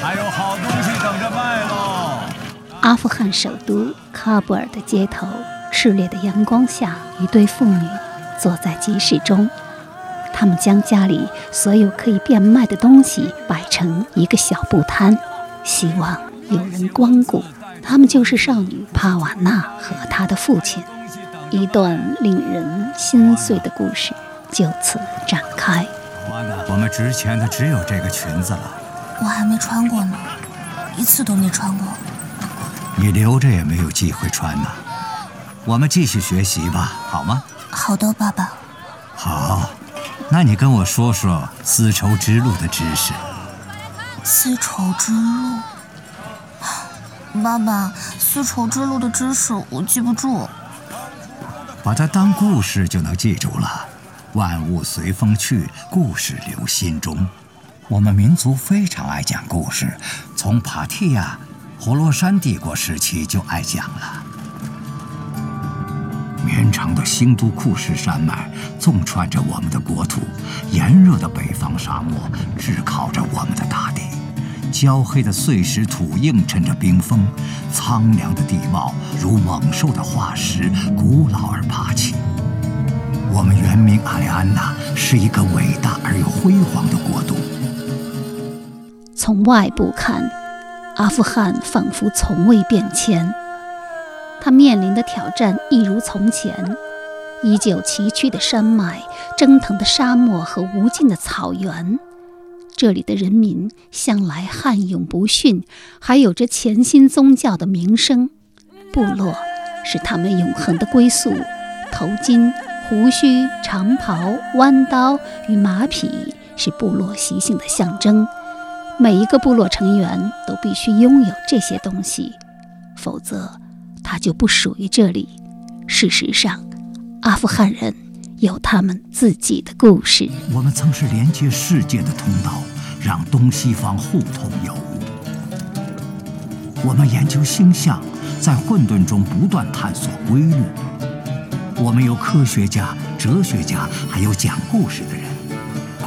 还有好东西等着卖喽！阿富汗首都喀布尔的街头，炽烈的阳光下，一对妇女坐在集市中。他们将家里所有可以变卖的东西摆成一个小布摊，希望有人光顾。他们就是少女帕瓦纳和她的父亲。一段令人心碎的故事就此展开。帕瓦纳，我们值钱的只有这个裙子了。我还没穿过呢，一次都没穿过。你留着也没有机会穿呢。我们继续学习吧，好吗？好的，爸爸。好。那你跟我说说丝绸之路的知识。丝绸之路，爸爸，丝绸之路的知识我记不住。把它当故事就能记住了。万物随风去，故事留心中。我们民族非常爱讲故事，从帕提亚、活罗山帝国时期就爱讲了。绵长的新都库什山脉纵穿着我们的国土，炎热的北方沙漠炙烤着我们的大地，焦黑的碎石土映衬着冰封，苍凉的地貌如猛兽的化石，古老而霸气。我们原名阿里安娜，是一个伟大而又辉煌的国度。从外部看，阿富汗仿佛从未变迁。他面临的挑战一如从前，依旧崎岖的山脉、蒸腾的沙漠和无尽的草原。这里的人民向来悍勇不驯，还有着潜心宗教的名声。部落是他们永恒的归宿。头巾、胡须、长袍、弯刀与马匹是部落习性的象征。每一个部落成员都必须拥有这些东西，否则。它就不属于这里。事实上，阿富汗人有他们自己的故事。我们曾是连接世界的通道，让东西方互通有无。我们研究星象，在混沌中不断探索规律。我们有科学家、哲学家，还有讲故事的人，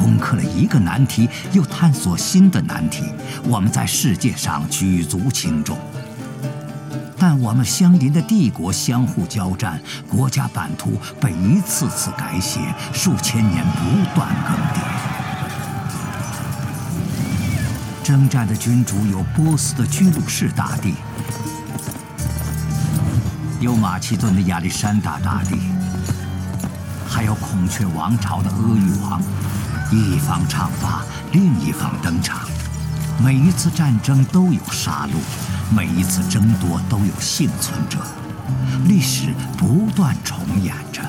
攻克了一个难题，又探索新的难题。我们在世界上举足轻重。但我们相邻的帝国相互交战，国家版图被一次次改写，数千年不断更迭。征战的君主有波斯的居鲁士大帝，有马其顿的亚历山大大帝，还有孔雀王朝的阿育王。一方唱罢，另一方登场。每一次战争都有杀戮。每一次争夺都有幸存者，历史不断重演着。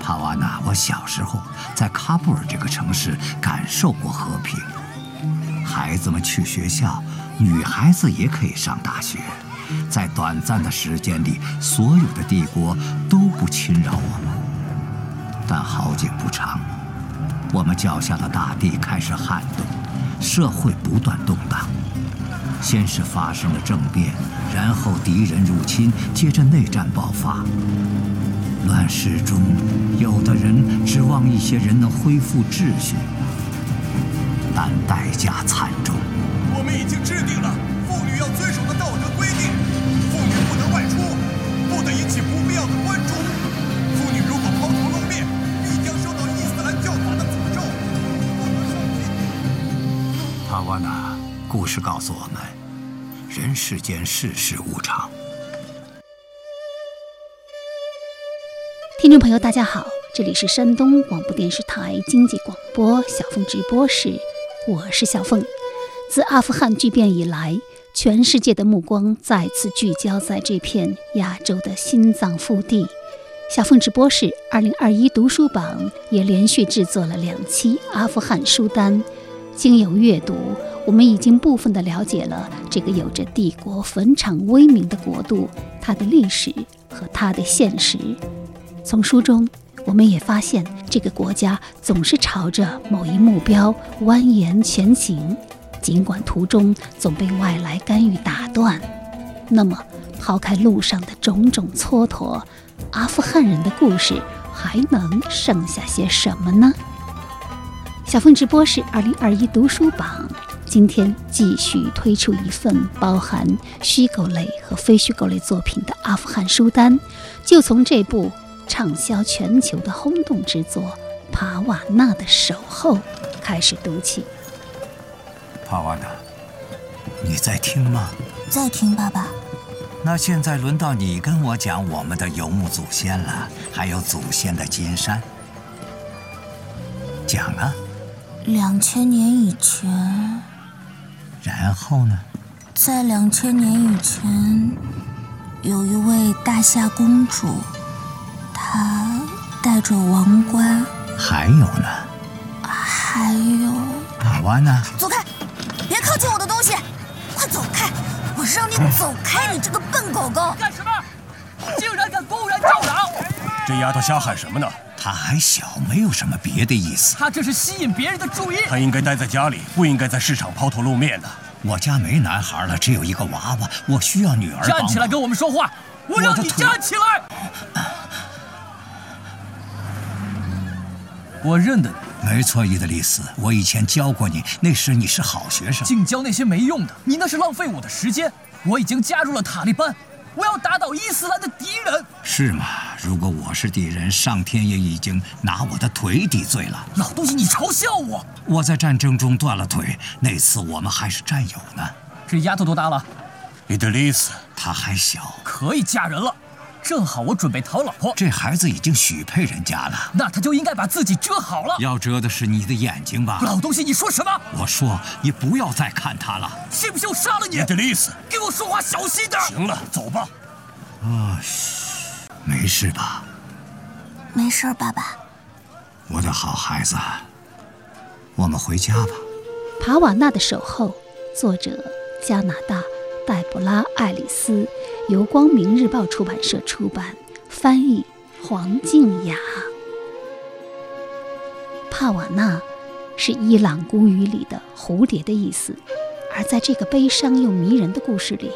帕瓦纳，我小时候在喀布尔这个城市感受过和平，孩子们去学校，女孩子也可以上大学，在短暂的时间里，所有的帝国都不侵扰。但好景不长，我们脚下的大地开始撼动。社会不断动荡，先是发生了政变，然后敌人入侵，接着内战爆发。乱世中，有的人指望一些人能恢复秩序，但代价惨重。我们已经制定了妇女要遵守的道德规定：妇女不得外出，不得引起不必要的瓦纳，故事告诉我们，人世间世事无常。听众朋友，大家好，这里是山东广播电视台经济广播小凤直播室，我是小凤。自阿富汗巨变以来，全世界的目光再次聚焦在这片亚洲的心脏腹地。小凤直播室二零二一读书榜也连续制作了两期阿富汗书单。经由阅读，我们已经部分的了解了这个有着帝国坟场威名的国度，它的历史和它的现实。从书中，我们也发现这个国家总是朝着某一目标蜿蜒前行，尽管途中总被外来干预打断。那么，抛开路上的种种蹉跎，阿富汗人的故事还能剩下些什么呢？小凤直播室二零二一读书榜，今天继续推出一份包含虚构类和非虚构类作品的阿富汗书单，就从这部畅销全球的轰动之作《帕瓦纳的守候》开始读起。帕瓦纳，你在听吗？在听，爸爸。那现在轮到你跟我讲我们的游牧祖先了，还有祖先的金山。讲啊！两千年以前，然后呢？在两千年以前，有一位大夏公主，她戴着王冠。还有呢？还有。帕瓦纳，走开！别靠近我的东西！快走开！我让你走开！你这个笨狗狗！干什么？竟然敢公然叫嚷！这丫头瞎喊什么呢？她还小，没有什么别的意思。他这是吸引别人的注意。他应该待在家里，不应该在市场抛头露面的。我家没男孩了，只有一个娃娃，我需要女儿。站起来跟我们说话！我让你站起来！我认得你。没错，伊德利斯，我以前教过你，那时你是好学生。净教那些没用的，你那是浪费我的时间。我已经加入了塔利班。我要打倒伊斯兰的敌人，是吗？如果我是敌人，上天也已经拿我的腿抵罪了。老东西，你嘲笑我！我在战争中断了腿，那次我们还是战友呢。这丫头多大了？伊德利斯，她还小，可以嫁人了。正好我准备讨老婆，这孩子已经许配人家了，那他就应该把自己遮好了。要遮的是你的眼睛吧？老东西，你说什么？我说你不要再看他了，信不信我杀了你？德利斯，给我说话小心点。行了，走吧。啊，没事吧？没事，爸爸。我的好孩子，我们回家吧。帕瓦纳的守候，作者加拿大。黛布拉·爱丽丝，由光明日报出版社出版，翻译黄静雅。帕瓦纳是伊朗古语里的蝴蝶的意思，而在这个悲伤又迷人的故事里，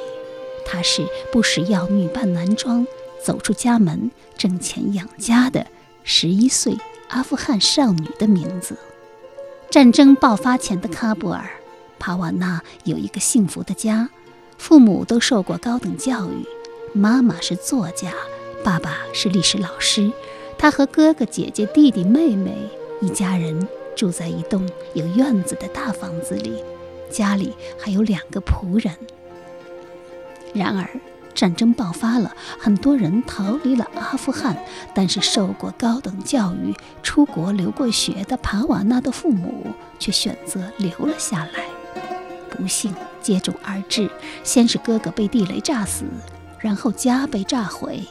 她是不时要女扮男装走出家门挣钱养家的十一岁阿富汗少女的名字。战争爆发前的喀布尔，帕瓦纳有一个幸福的家。父母都受过高等教育，妈妈是作家，爸爸是历史老师。他和哥哥姐姐、弟弟妹妹一家人住在一栋有院子的大房子里，家里还有两个仆人。然而，战争爆发了，很多人逃离了阿富汗，但是受过高等教育、出国留过学的帕瓦纳的父母却选择留了下来。不幸接踵而至，先是哥哥被地雷炸死，然后家被炸毁，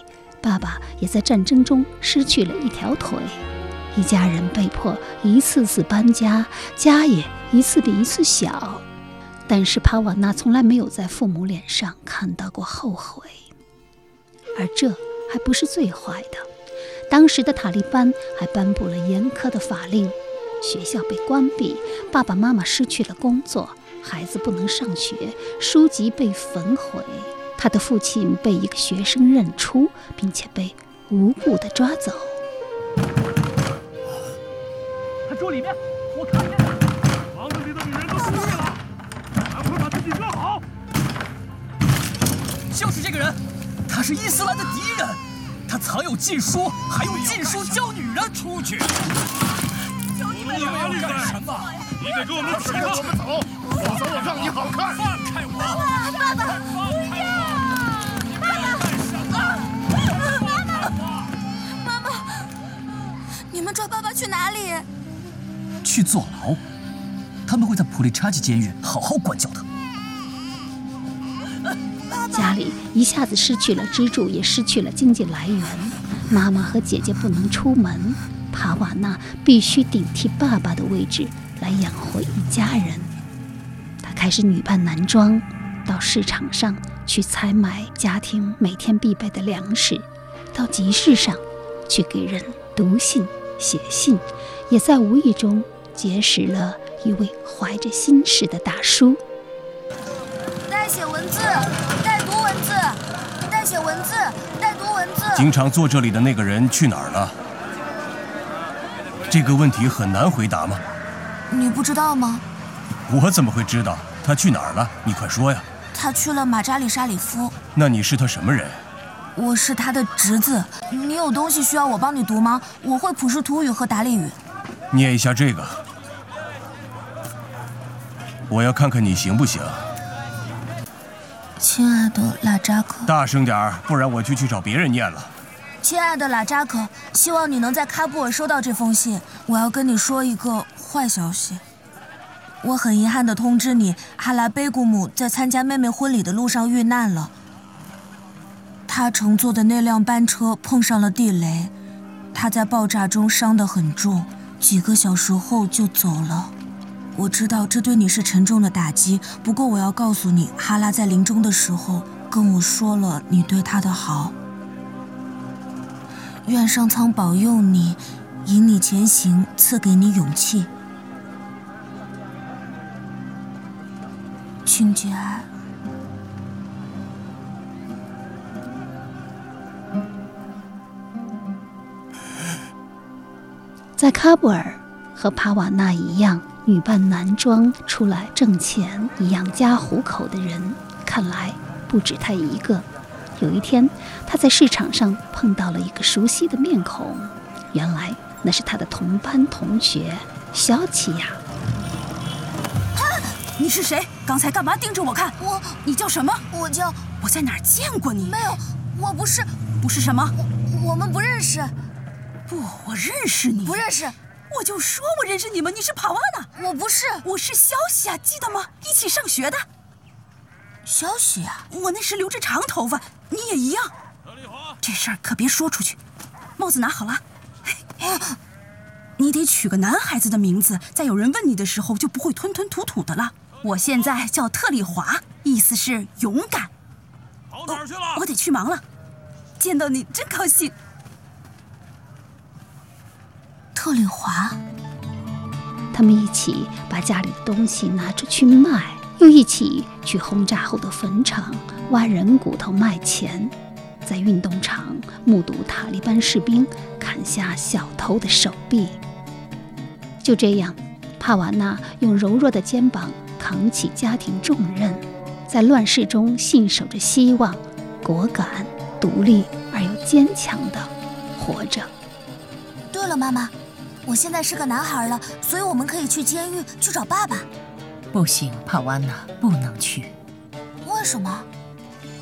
爸爸也在战争中失去了一条腿，一家人被迫一次次搬家，家也一次比一次小。但是帕瓦纳从来没有在父母脸上看到过后悔，而这还不是最坏的，当时的塔利班还颁布了严苛的法令，学校被关闭，爸爸妈妈失去了工作。孩子不能上学，书籍被焚毁，他的父亲被一个学生认出，并且被无故的抓走。他住里面，我看见了。房子里的女人都死了，赶快把自己遮好。就是这个人，他是伊斯兰的敌人，他藏有禁书，还用禁书教女人。出去！你们要干什么？你得给我们起来，我们走。让你好看！放开我！爸爸，不要！爸爸，妈妈，妈妈，你们抓爸爸去哪里？去坐牢。他们会在普利查吉监狱好好管教他。家里一下子失去了支柱，也失去了经济来源。妈妈和姐姐不能出门，帕瓦纳必须顶替爸爸的位置来养活一家人。开始女扮男装，到市场上去采买家庭每天必备的粮食，到集市上去给人读信写信，也在无意中结识了一位怀着心事的大叔。代写文字，代读文字，代写文字，代读文字。经常坐这里的那个人去哪儿了？这个问题很难回答吗？你不知道吗？我怎么会知道？他去哪儿了？你快说呀！他去了马扎里沙里夫。那你是他什么人？我是他的侄子。你有东西需要我帮你读吗？我会普什图语和达利语。念一下这个。我要看看你行不行。亲爱的拉扎克，大声点儿，不然我就去找别人念了。亲爱的拉扎克，希望你能在喀布尔收到这封信。我要跟你说一个坏消息。我很遗憾地通知你，哈拉贝古姆在参加妹妹婚礼的路上遇难了。他乘坐的那辆班车碰上了地雷，他在爆炸中伤得很重，几个小时后就走了。我知道这对你是沉重的打击，不过我要告诉你，哈拉在临终的时候跟我说了你对他的好。愿上苍保佑你，引你前行，赐给你勇气。俊杰，在喀布尔和帕瓦纳一样，女扮男装出来挣钱、养家糊口的人，看来不止他一个。有一天，他在市场上碰到了一个熟悉的面孔，原来那是他的同班同学肖奇亚。你是谁？刚才干嘛盯着我看？我，你叫什么？我叫……我在哪儿见过你？没有，我不是，不是什么？我我们不认识。不，我认识你。不认识。我就说我认识你们。你是帕瓦纳。我不是，我是消息啊，记得吗？一起上学的。消息啊，我那时留着长头发，你也一样。这事儿可别说出去。帽子拿好了。你得取个男孩子的名字，在有人问你的时候就不会吞吞吐吐的了。我现在叫特里华，意思是勇敢。跑哪儿去了？我得去忙了。见到你真高兴。特里华，他们一起把家里的东西拿出去卖，又一起去轰炸后的坟场挖人骨头卖钱，在运动场目睹塔利班士兵砍下小偷的手臂。就这样，帕瓦纳用柔弱的肩膀。扛起家庭重任，在乱世中信守着希望，果敢、独立而又坚强的活着。对了，妈妈，我现在是个男孩了，所以我们可以去监狱去找爸爸。不行，帕瓦娜不能去。为什么？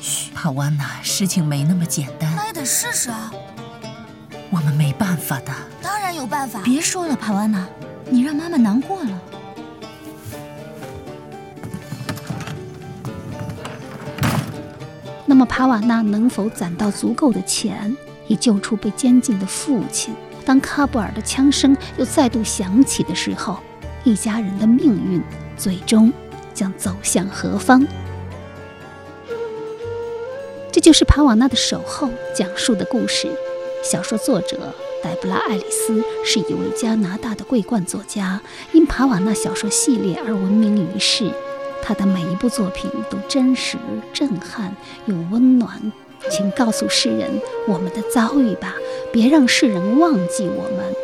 嘘，帕瓦娜，事情没那么简单。那也得试试啊。我们没办法的。当然有办法。别说了，帕瓦娜，你让妈妈难过了。么帕瓦纳能否攒到足够的钱，以救出被监禁的父亲？当喀布尔的枪声又再度响起的时候，一家人的命运最终将走向何方？这就是帕瓦纳的守候讲述的故事。小说作者黛布拉·爱丽丝是一位加拿大的桂冠作家，因帕瓦纳小说系列而闻名于世。他的每一部作品都真实、震撼又温暖，请告诉世人我们的遭遇吧，别让世人忘记我们。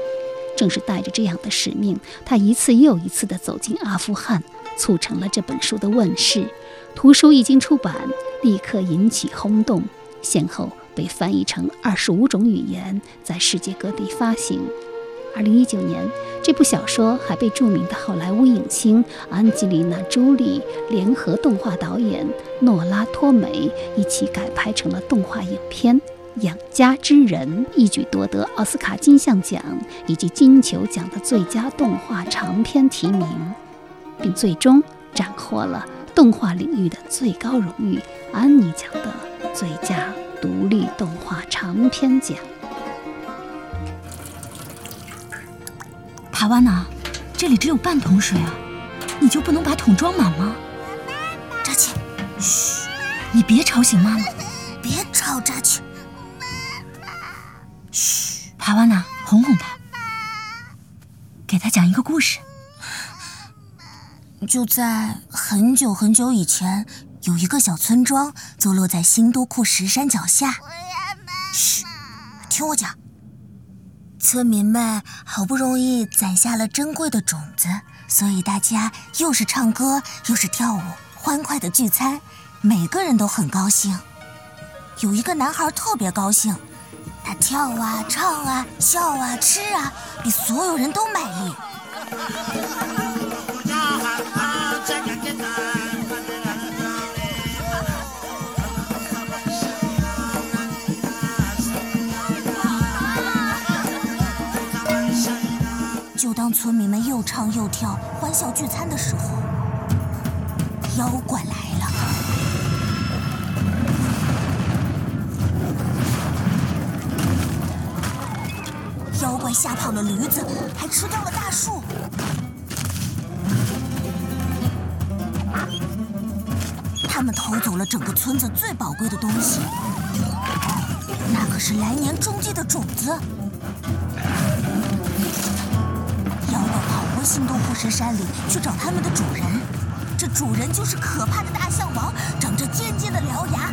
正是带着这样的使命，他一次又一次地走进阿富汗，促成了这本书的问世。图书一经出版，立刻引起轰动，先后被翻译成二十五种语言，在世界各地发行。二零一九年，这部小说还被著名的好莱坞影星安吉丽娜·朱莉联合动画导演诺拉·托梅一起改拍成了动画影片《养家之人》，一举夺得奥斯卡金像奖以及金球奖的最佳动画长片提名，并最终斩获了动画领域的最高荣誉——安妮奖的最佳独立动画长片奖。帕瓦纳，这里只有半桶水啊，你就不能把桶装满吗？扎起，嘘，你别吵醒妈妈。别吵，扎奇。嘘，帕瓦纳，哄哄他，给他讲一个故事。就在很久很久以前，有一个小村庄，坐落在新都库什山脚下。嘘，听我讲。村民们好不容易攒下了珍贵的种子，所以大家又是唱歌又是跳舞，欢快的聚餐，每个人都很高兴。有一个男孩特别高兴，他跳啊唱啊笑啊吃啊，比所有人都卖力。当村民们又唱又跳、欢笑聚餐的时候，妖怪来了。妖怪吓跑了驴子，还吃掉了大树。他们偷走了整个村子最宝贵的东西，那可是来年种地的种子。跑过新东富士山里去找他们的主人，这主人就是可怕的大象王，长着尖尖的獠牙。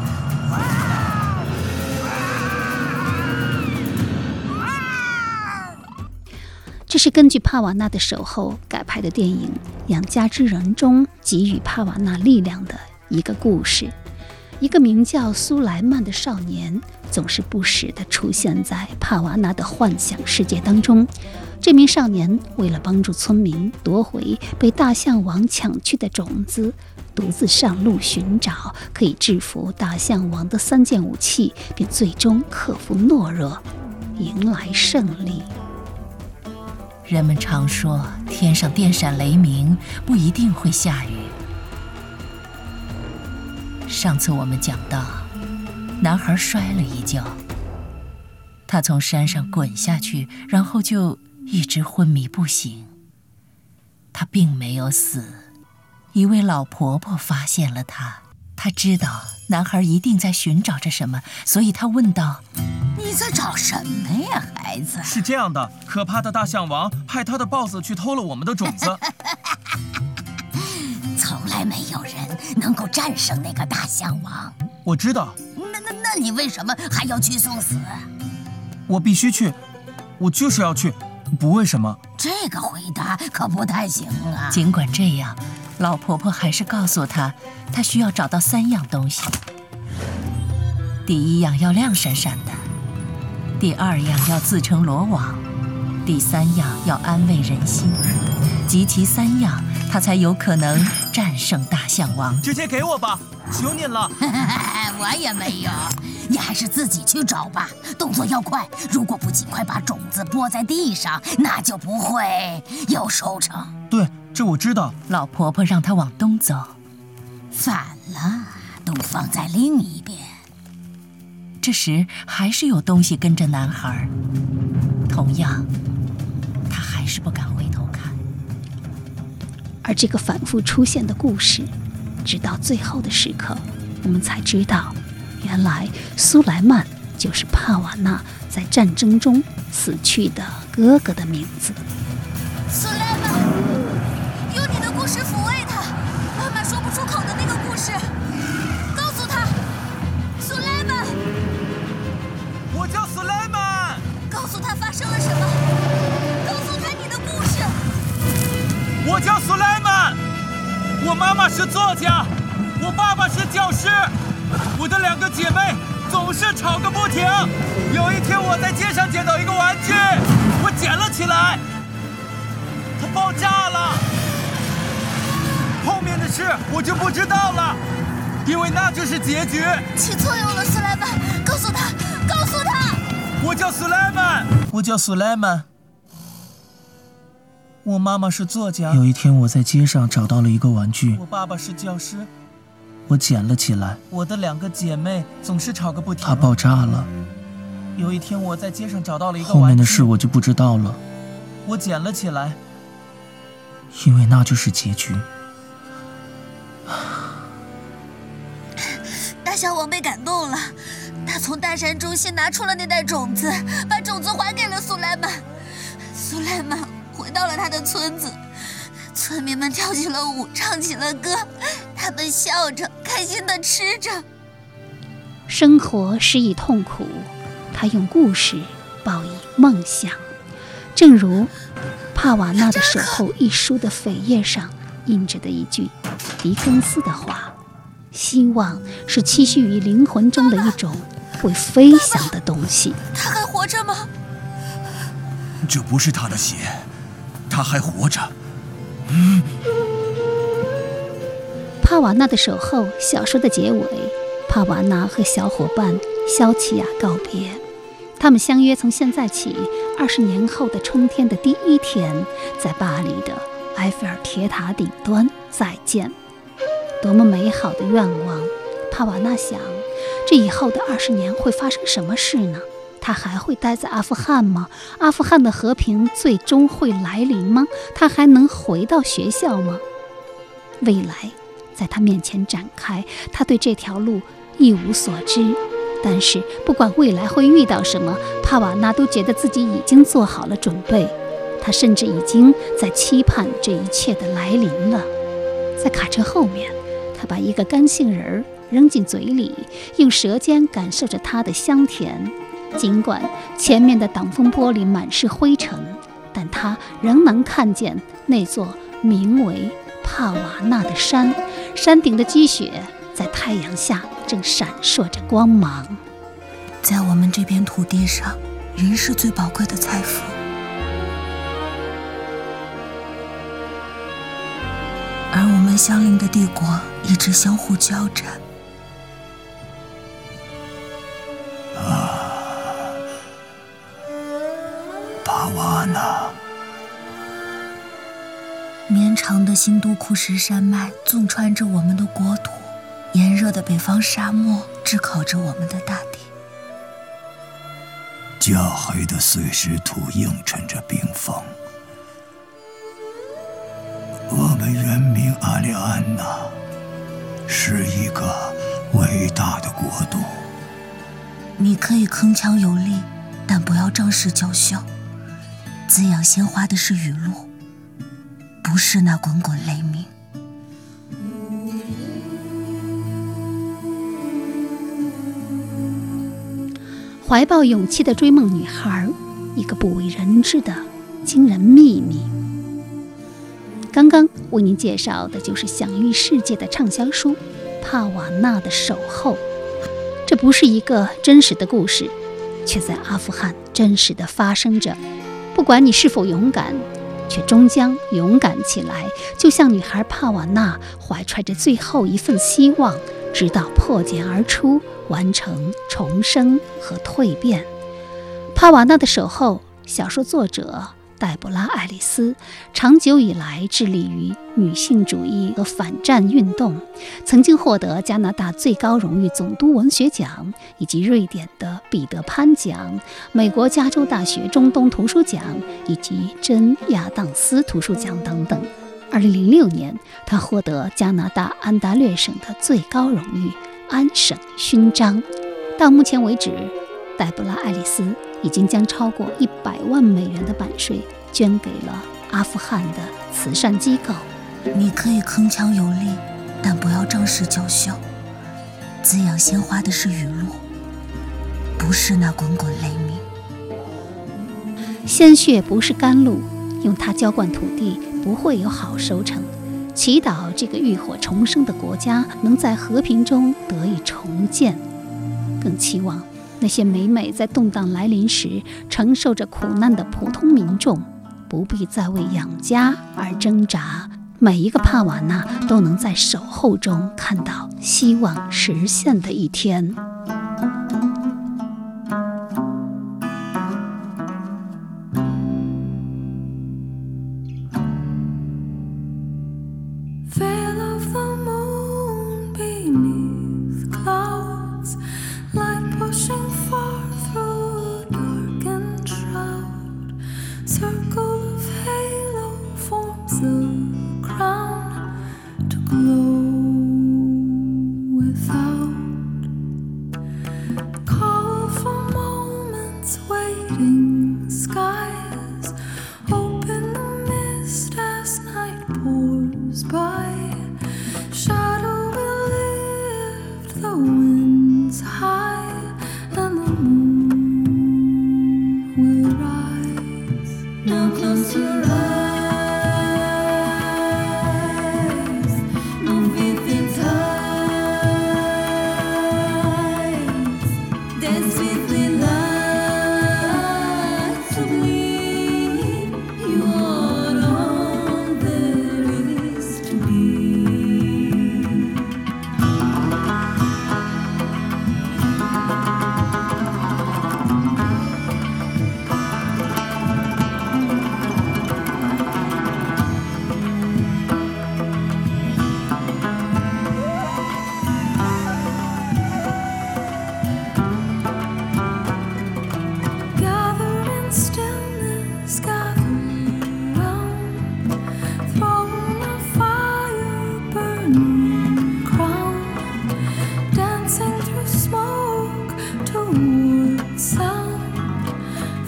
这是根据帕瓦纳的守候改拍的电影《养家之人》中给予帕瓦纳力量的一个故事。一个名叫苏莱曼的少年，总是不时地出现在帕瓦纳的幻想世界当中。这名少年为了帮助村民夺回被大象王抢去的种子，独自上路寻找可以制服大象王的三件武器，并最终克服懦弱，迎来胜利。人们常说，天上电闪雷鸣不一定会下雨。上次我们讲到，男孩摔了一跤，他从山上滚下去，然后就一直昏迷不醒。他并没有死，一位老婆婆发现了他，她知道男孩一定在寻找着什么，所以她问道。你在找什么呀，孩子？是这样的，可怕的大象王派他的豹子去偷了我们的种子。从来没有人能够战胜那个大象王。我知道。那那那你为什么还要去送死？我必须去，我就是要去，不为什么。这个回答可不太行啊。尽管这样，老婆婆还是告诉他，他需要找到三样东西。第一样要亮闪闪的。第二样要自成罗网，第三样要安慰人心，集齐三样，他才有可能战胜大象王。直接给我吧，求您了。我也没有，你还是自己去找吧，动作要快。如果不尽快把种子播在地上，那就不会有收成。对，这我知道。老婆婆让他往东走，反了，都放在另一边。这时还是有东西跟着男孩，同样，他还是不敢回头看。而这个反复出现的故事，直到最后的时刻，我们才知道，原来苏莱曼就是帕瓦纳在战争中死去的哥哥的名字。苏莱曼，用你的故事抚慰他，妈妈说不出口的那个故事。告诉他，苏莱曼，我叫苏莱曼。告诉他发生了什么？告诉他你的故事。我叫苏莱曼，我妈妈是作家，我爸爸是教师，我的两个姐妹总是吵个不停。有一天我在街上捡到一个玩具，我捡了起来，它爆炸了。后面的事我就不知道了，因为那就是结局。起作用了，苏莱曼，告诉他，告诉他。我叫苏莱曼。我叫苏莱曼，我妈妈是作家。有一天，我在街上找到了一个玩具。我爸爸是教师，我捡了起来。我的两个姐妹总是吵个不停。它爆炸了。有一天，我在街上找到了一个。后面的事我就不知道了。我捡了起来，因为那就是结局。大小王被感动了。他从大山中心拿出了那袋种子，把种子还给了苏莱曼。苏莱曼回到了他的村子，村民们跳起了舞，唱起了歌，他们笑着，开心的吃着。生活失意痛苦，他用故事报以梦想。正如帕瓦纳的守候一书的扉页上印着的一句狄更斯的话：“希望是栖息于灵魂中的一种会飞翔的东西。”他还活着吗？这不是他的血，他还活着。帕瓦纳的守候小说的结尾，帕瓦纳和小伙伴肖奇亚告别，他们相约从现在起，二十年后的春天的第一天，在巴黎的埃菲尔铁塔顶端再见。多么美好的愿望！帕瓦纳想，这以后的二十年会发生什么事呢？他还会待在阿富汗吗？阿富汗的和平最终会来临吗？他还能回到学校吗？未来。在他面前展开，他对这条路一无所知。但是，不管未来会遇到什么，帕瓦纳都觉得自己已经做好了准备。他甚至已经在期盼这一切的来临了。在卡车后面，他把一个干杏仁儿扔进嘴里，用舌尖感受着它的香甜。尽管前面的挡风玻璃满是灰尘，但他仍能看见那座名为……帕瓦纳的山，山顶的积雪在太阳下正闪烁着光芒。在我们这片土地上，人是最宝贵的财富，而我们相邻的帝国一直相互交战。帕瓦纳。绵长的新都库什山脉纵穿着我们的国土，炎热的北方沙漠炙烤着我们的大地。焦黑的碎石土映衬着冰封。我们原名阿里安娜，是一个伟大的国度。你可以铿锵有力，但不要仗势叫嚣。滋养鲜花的是雨露。不是那滚滚雷鸣。怀抱勇气的追梦女孩，一个不为人知的惊人秘密。刚刚为您介绍的就是享誉世界的畅销书《帕瓦纳的守候》。这不是一个真实的故事，却在阿富汗真实的发生着。不管你是否勇敢。却终将勇敢起来，就像女孩帕瓦娜怀揣着最后一份希望，直到破茧而出，完成重生和蜕变。帕瓦娜的守候，小说作者。黛布拉·爱丽丝长久以来致力于女性主义和反战运动，曾经获得加拿大最高荣誉总督文学奖，以及瑞典的彼得潘奖、美国加州大学中东图书奖以及真亚当斯图书奖等等。2006年，她获得加拿大安大略省的最高荣誉安省勋章。到目前为止，黛布拉·爱丽丝。已经将超过一百万美元的版税捐给了阿富汗的慈善机构。你可以铿锵有力，但不要仗势叫嚣。滋养鲜花的是雨露，不是那滚滚雷鸣。鲜血不是甘露，用它浇灌土地不会有好收成。祈祷这个浴火重生的国家能在和平中得以重建，更期望。那些每每在动荡来临时承受着苦难的普通民众，不必再为养家而挣扎。每一个帕瓦纳都能在守候中看到希望实现的一天。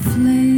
flame.